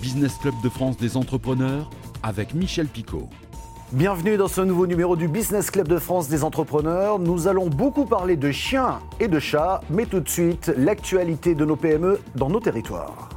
Business Club de France des entrepreneurs avec Michel Picot. Bienvenue dans ce nouveau numéro du Business Club de France des entrepreneurs. Nous allons beaucoup parler de chiens et de chats, mais tout de suite, l'actualité de nos PME dans nos territoires.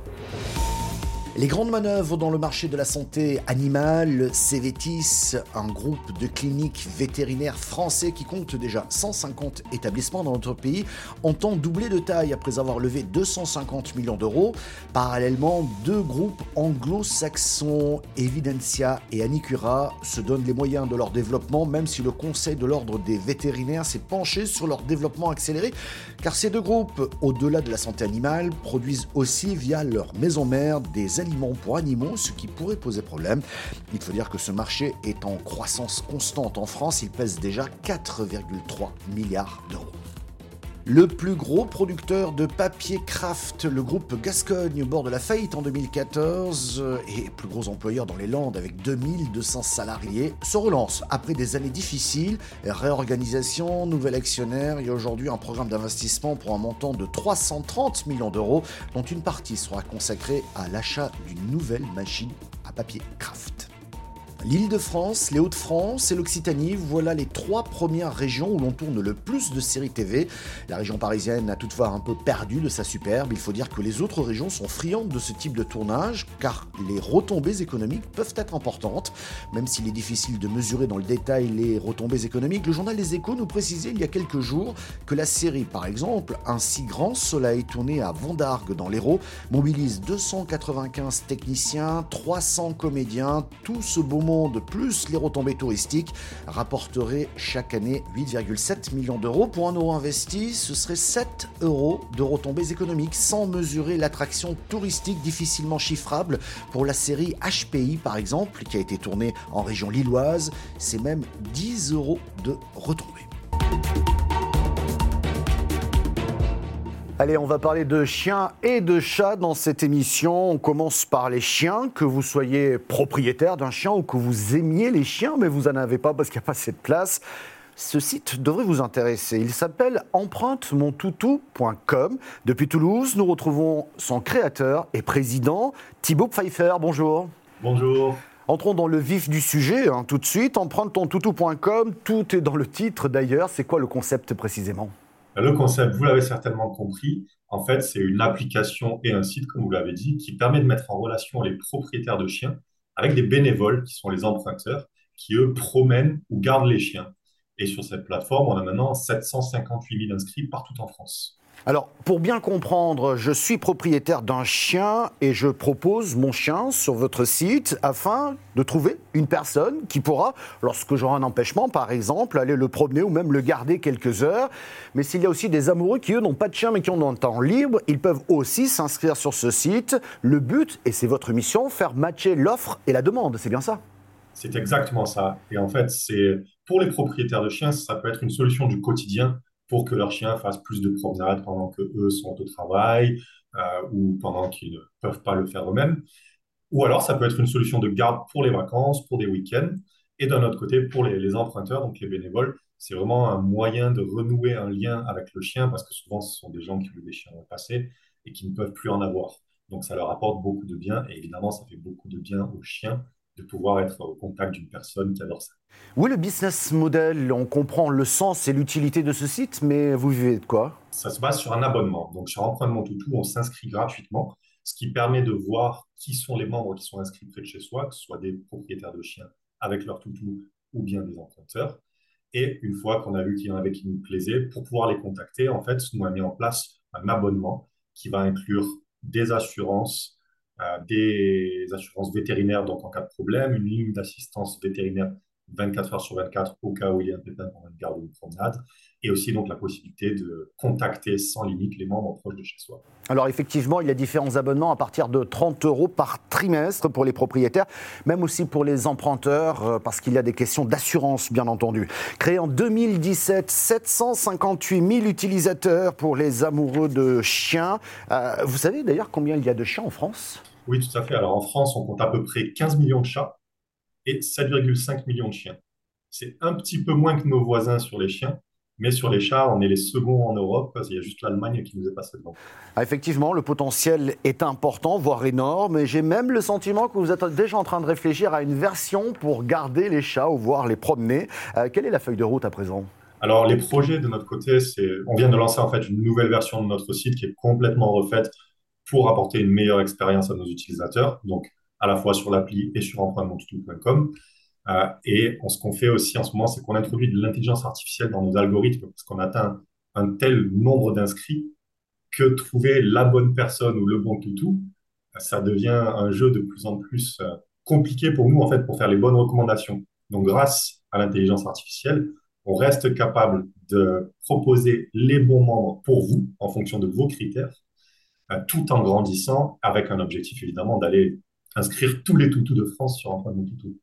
Les grandes manœuvres dans le marché de la santé animale, Cévetis, un groupe de cliniques vétérinaires français qui compte déjà 150 établissements dans notre pays, entend doubler de taille après avoir levé 250 millions d'euros. Parallèlement, deux groupes anglo-saxons, Evidentia et Anicura, se donnent les moyens de leur développement, même si le Conseil de l'ordre des vétérinaires s'est penché sur leur développement accéléré, car ces deux groupes, au-delà de la santé animale, produisent aussi via leur maison mère des aliments pour animaux, ce qui pourrait poser problème. Il faut dire que ce marché est en croissance constante en France, il pèse déjà 4,3 milliards d'euros. Le plus gros producteur de papier craft, le groupe Gascogne, au bord de la faillite en 2014, et plus gros employeur dans les Landes avec 2200 salariés, se relance après des années difficiles, réorganisation, nouvel actionnaire et aujourd'hui un programme d'investissement pour un montant de 330 millions d'euros, dont une partie sera consacrée à l'achat d'une nouvelle machine à papier craft. L'Île-de-France, les Hauts-de-France et l'Occitanie, voilà les trois premières régions où l'on tourne le plus de séries TV. La région parisienne a toutefois un peu perdu de sa superbe. Il faut dire que les autres régions sont friandes de ce type de tournage, car les retombées économiques peuvent être importantes. Même s'il est difficile de mesurer dans le détail les retombées économiques, le journal Les Échos nous précisait il y a quelques jours que la série, par exemple, Un si grand soleil tourné à Vendargue dans l'Hérault, mobilise 295 techniciens, 300 comédiens, tout ce beau monde plus les retombées touristiques, rapporteraient chaque année 8,7 millions d'euros. Pour un euro investi, ce serait 7 euros de retombées économiques, sans mesurer l'attraction touristique difficilement chiffrable pour la série HPI par exemple, qui a été tournée en région lilloise. C'est même 10 euros de retombées. Allez, on va parler de chiens et de chats dans cette émission. On commence par les chiens, que vous soyez propriétaire d'un chien ou que vous aimiez les chiens, mais vous n'en avez pas parce qu'il n'y a pas assez de place. Ce site devrait vous intéresser. Il s'appelle empruntemontoutou.com. Depuis Toulouse, nous retrouvons son créateur et président, Thibaut Pfeiffer. Bonjour. Bonjour. Entrons dans le vif du sujet hein, tout de suite. Empruntemontoutou.com, tout est dans le titre d'ailleurs. C'est quoi le concept précisément? Le concept, vous l'avez certainement compris, en fait, c'est une application et un site, comme vous l'avez dit, qui permet de mettre en relation les propriétaires de chiens avec des bénévoles qui sont les emprunteurs, qui eux promènent ou gardent les chiens. Et sur cette plateforme, on a maintenant 758 000 inscrits partout en France. Alors, pour bien comprendre, je suis propriétaire d'un chien et je propose mon chien sur votre site afin de trouver une personne qui pourra, lorsque j'aurai un empêchement par exemple, aller le promener ou même le garder quelques heures. Mais s'il y a aussi des amoureux qui, eux, n'ont pas de chien mais qui ont un temps libre, ils peuvent aussi s'inscrire sur ce site. Le but, et c'est votre mission, faire matcher l'offre et la demande. C'est bien ça? C'est exactement ça. Et en fait, c'est pour les propriétaires de chiens, ça peut être une solution du quotidien pour que leurs chiens fassent plus de promenades pendant que eux sont au travail euh, ou pendant qu'ils ne peuvent pas le faire eux-mêmes. Ou alors, ça peut être une solution de garde pour les vacances, pour des week-ends. Et d'un autre côté, pour les, emprunteurs, donc les bénévoles, c'est vraiment un moyen de renouer un lien avec le chien parce que souvent, ce sont des gens qui ont eu des chiens dans le passé et qui ne peuvent plus en avoir. Donc, ça leur apporte beaucoup de bien et évidemment, ça fait beaucoup de bien aux chiens de pouvoir être au contact d'une personne qui adore ça. Oui, le business model, on comprend le sens et l'utilité de ce site, mais vous vivez de quoi? Ça se base sur un abonnement. Donc sur Empreinte Mon Toutou, on s'inscrit gratuitement, ce qui permet de voir qui sont les membres qui sont inscrits près de chez soi, que ce soit des propriétaires de chiens avec leur toutou ou bien des emprunteurs. Et une fois qu'on a vu qu'il y en avait qui nous plaisaient, pour pouvoir les contacter, en fait, nous a mis en place un abonnement qui va inclure des assurances, des assurances vétérinaires, donc en cas de problème, une ligne d'assistance vétérinaire 24 heures sur 24 au cas où il y a un pépin pendant une garde ou une promenade, et aussi donc la possibilité de contacter sans limite les membres proches de chez soi. Alors effectivement, il y a différents abonnements à partir de 30 euros par trimestre pour les propriétaires, même aussi pour les emprunteurs, euh, parce qu'il y a des questions d'assurance, bien entendu. Créé en 2017, 758 000 utilisateurs pour les amoureux de chiens. Euh, vous savez d'ailleurs combien il y a de chiens en France? Oui, tout à fait. Alors en France, on compte à peu près 15 millions de chats et 7,5 millions de chiens. C'est un petit peu moins que nos voisins sur les chiens, Mais sur les chats, on est les seconds en Europe. Il y a juste l'Allemagne qui nous est passée devant. Ah, effectivement, le potentiel est important, voire énorme. Et j'ai même le sentiment que vous êtes déjà en train de réfléchir à une version pour garder les chats ou voir les promener. Euh, quelle est la feuille de route à présent? Alors, les projets de notre côté, c'est, on vient de lancer en fait une nouvelle version de notre site qui est complètement refaite pour apporter une meilleure expérience à nos utilisateurs, donc à la fois sur l'appli et sur empruntemontoutou.com. Euh, et ce qu'on fait aussi en ce moment, c'est qu'on introduit de l'intelligence artificielle dans nos algorithmes parce qu'on atteint un tel nombre d'inscrits que trouver la bonne personne ou le bon toutou, ça devient un jeu de plus en plus euh, compliqué pour nous en fait pour faire les bonnes recommandations. Donc grâce à l'intelligence artificielle, on reste capable de proposer les bons membres pour vous en fonction de vos critères, euh, tout en grandissant avec un objectif évidemment d'aller inscrire tous les toutous de France sur un point de toutou.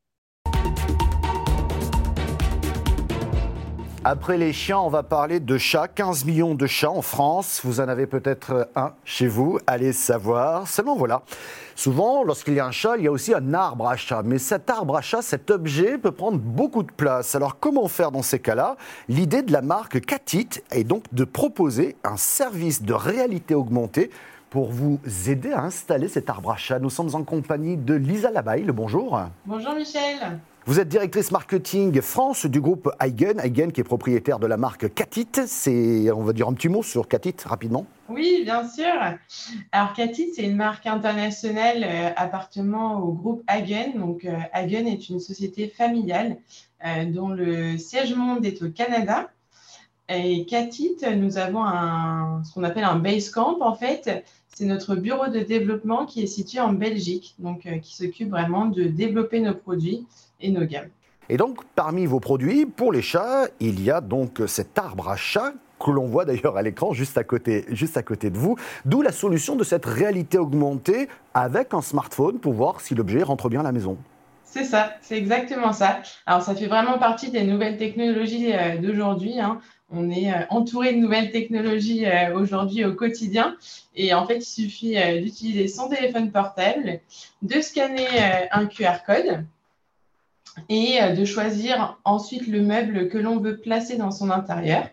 Après les chiens, on va parler de chats. 15 millions de chats en France. Vous en avez peut-être un chez vous. Allez savoir. Seulement voilà. Souvent, lorsqu'il y a un chat, il y a aussi un arbre à chat. Mais cet arbre à chat, cet objet peut prendre beaucoup de place. Alors comment faire dans ces cas-là? L'idée de la marque Catit est donc de proposer un service de réalité augmentée pour vous aider à installer cet arbre à chat. Nous sommes en compagnie de Lisa Labaille. Le bonjour. Bonjour Michel. Vous êtes directrice marketing France du groupe Eigen, Eigen qui est propriétaire de la marque Catit. C'est, on va dire un petit mot sur Catit rapidement. Oui, bien sûr. Alors Catit, c'est une marque internationale euh, appartenant au groupe Eigen. Donc euh, Eigen est une société familiale euh, dont le siège monde est au Canada. Et Catit, nous avons un, ce qu'on appelle un base camp en fait. C'est notre bureau de développement qui est situé en Belgique, donc qui s'occupe vraiment de développer nos produits et nos gammes. Et donc, parmi vos produits, pour les chats, il y a donc cet arbre à chat que l'on voit d'ailleurs à l'écran juste à côté, juste à côté de vous. D'où la solution de cette réalité augmentée avec un smartphone pour voir si l'objet rentre bien à la maison. C'est ça, c'est exactement ça. Alors, ça fait vraiment partie des nouvelles technologies euh, d'aujourd'hui. Hein. On est euh, entouré de nouvelles technologies euh, aujourd'hui au quotidien. Et en fait, il suffit d'utiliser son téléphone portable, de scanner un QR code et euh, de choisir ensuite le meuble que l'on veut placer dans son intérieur.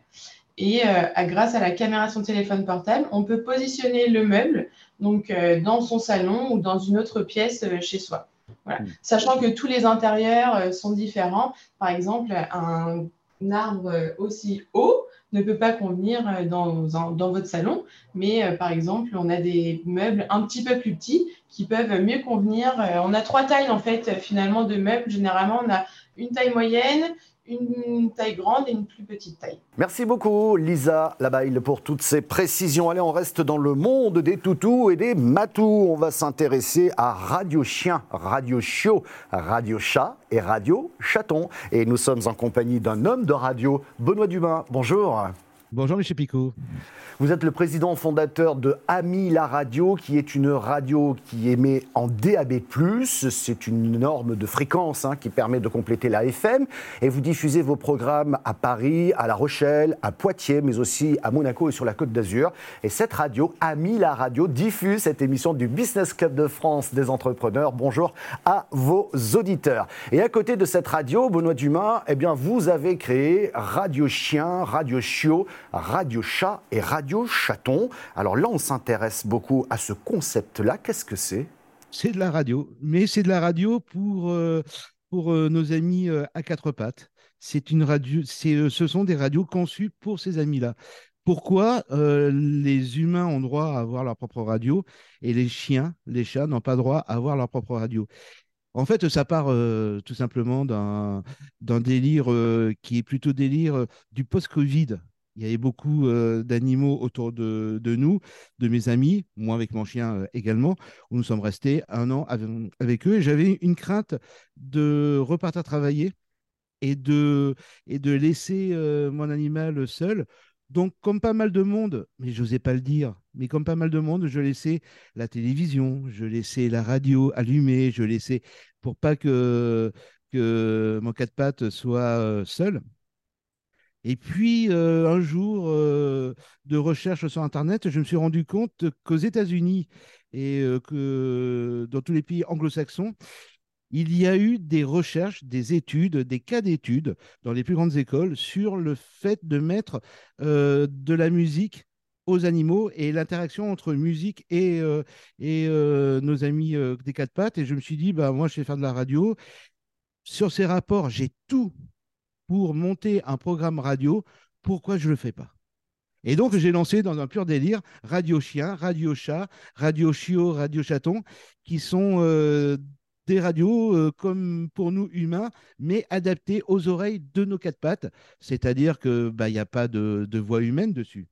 Et euh, grâce à la caméra de son téléphone portable, on peut positionner le meuble donc euh, dans son salon ou dans une autre pièce chez soi. Voilà. Hmm. Sachant que tous les intérieurs sont différents. Par exemple, un arbre aussi haut ne peut pas convenir dans, dans votre salon, mais par exemple, on a des meubles un petit peu plus petits qui peuvent mieux convenir. Euh, on a trois tailles en fait finalement de meubles. Généralement, on a une taille moyenne, une taille grande et une plus petite taille. Merci beaucoup Lisa Labaille pour toutes ces précisions. Allez, on reste dans le monde des toutous et des matous. On va s'intéresser à Radio Chien, Radio Chiot, Radio Chat et Radio Chaton. Et nous sommes en compagnie d'un homme de radio, Benoît Dumas. Bonjour. Bonjour Michel Picot. Vous êtes le président fondateur de Ami la radio, qui est une radio qui émet en DAB+. C'est une norme de fréquence hein, qui permet de compléter la FM. Et vous diffusez vos programmes à Paris, à La Rochelle, à Poitiers, mais aussi à Monaco et sur la Côte d'Azur. Et cette radio, Ami la radio, diffuse cette émission du Business Club de France des entrepreneurs. Bonjour à vos auditeurs. Et à côté de cette radio, Benoît Dumas, eh bien, vous avez créé Radio Chien, Radio Chiot, Radio Chat et Radio chaton. Alors là, on s'intéresse beaucoup à ce concept-là. Qu'est-ce que c'est? C'est de la radio, mais c'est de la radio pour, euh, pour euh, nos amis euh, à quatre pattes. C'est une radio, c'est, ce sont des radios conçues pour ces amis-là. Pourquoi les humains ont droit à avoir leur propre radio et les chiens, les chats n'ont pas droit à avoir leur propre radio? En fait, ça part tout simplement d'un délire qui est plutôt délire du post-Covid il y avait beaucoup d'animaux autour de, nous, de mes amis, moi avec mon chien également, où nous sommes restés un an avec, eux. Et j'avais une crainte de repartir travailler et de, et de laisser mon animal seul. Donc, comme pas mal de monde, mais je n'osais pas le dire, mais comme pas mal de monde, je laissais la télévision, je laissais la radio allumée, je laissais pour pas que, que mon quatre pattes soit seul. Et puis, euh, un jour euh, de recherche sur Internet, je me suis rendu compte qu'aux États-Unis et euh, que dans tous les pays anglo-saxons, il y a eu des recherches, des études, des cas d'études dans les plus grandes écoles sur le fait de mettre de la musique aux animaux et l'interaction entre musique et, et nos amis des quatre pattes. Et je me suis dit, bah, moi, je vais faire de la radio. Sur ces rapports, j'ai tout pour monter un programme radio. Pourquoi je ne le fais pas? Et donc, j'ai lancé dans un pur délire Radio Chien, Radio Chat, Radio Chiot, Radio Chaton, qui sont des radios euh, comme pour nous humains, mais adaptées aux oreilles de nos quatre pattes. C'est-à-dire qu'il bah, n'y a pas de, voix humaine dessus.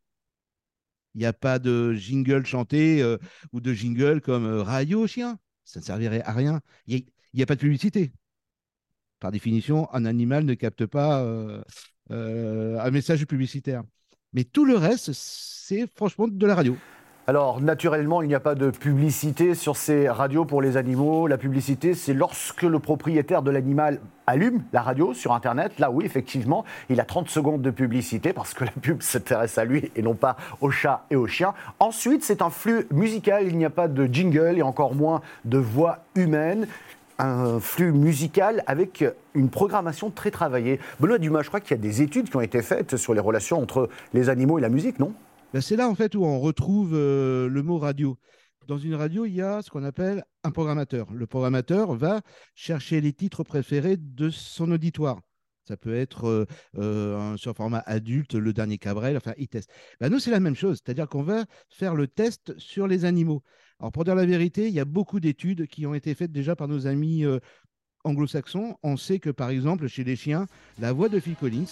Il n'y a pas de jingle chanté euh, ou de jingle comme euh, Radio Chien. Ça ne servirait à rien. Il n'y a, pas de publicité. Par définition, un animal ne capte pas un message publicitaire. Mais tout le reste, c'est franchement de la radio. Alors, naturellement, il n'y a pas de publicité sur ces radios pour les animaux. La publicité, c'est lorsque le propriétaire de l'animal allume la radio sur Internet. Là, oui, effectivement, il a 30 secondes de publicité parce que la pub s'intéresse à lui et non pas au chat et au chien. Ensuite, c'est un flux musical. Il n'y a pas de jingle et encore moins de voix humaine un flux musical avec une programmation très travaillée. Benoît Dumas, je crois qu'il y a des études qui ont été faites sur les relations entre les animaux et la musique, non? Ben, c'est là en fait où on retrouve euh, le mot radio. Dans une radio, il y a ce qu'on appelle un programmateur. Le programmateur va chercher les titres préférés de son auditoire. Ça peut être euh, euh, sur format adulte, le dernier Cabrel, enfin, il teste. Ben, nous, c'est la même chose, c'est-à-dire qu'on va faire le test sur les animaux. Alors, pour dire la vérité, il y a beaucoup d'études qui ont été faites déjà par nos amis anglo-saxons. On sait que, par exemple, chez les chiens, la voix de Phil Collins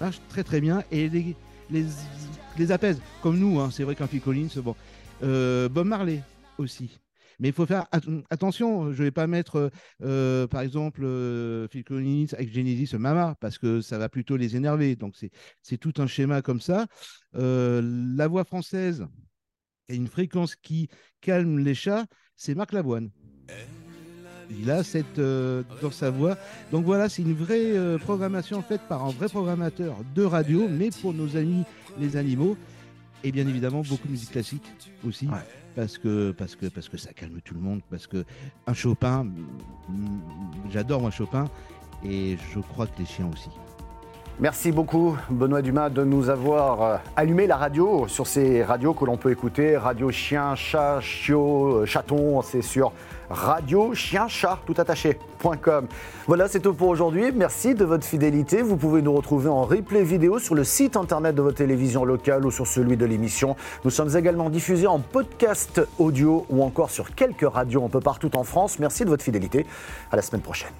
marche très très bien et les, les, apaise, comme nous. Hein. C'est vrai qu'un Phil Collins, bon. Euh, Bob Marley aussi. Mais il faut faire attention, je ne vais pas mettre, euh, par exemple, euh, Phil Collins avec Genesis Mama, parce que ça va plutôt les énerver. Donc, c'est tout un schéma comme ça. la voix française, une fréquence qui calme les chats, c'est Marc Lavoine il a cette euh, dans sa voix. Donc voilà, c'est une vraie euh, programmation faite par un vrai programmateur de radio, mais pour nos amis les animaux. Et bien évidemment, beaucoup de musique classique aussi. Parce que, parce, que, parce que ça calme tout le monde. Parce que un Chopin, j'adore moi Chopin. Et je crois que les chiens aussi. Merci beaucoup Benoît Dumas de nous avoir euh, allumé la radio sur ces radios que l'on peut écouter. Radio Chien, Chat, Chiot, Chaton, c'est sur radio. Voilà, c'est tout pour aujourd'hui. Merci de votre fidélité. Vous pouvez nous retrouver en replay vidéo sur le site internet de votre télévision locale ou sur celui de l'émission. Nous sommes également diffusés en podcast audio ou encore sur quelques radios un peu partout en France. Merci de votre fidélité. À la semaine prochaine.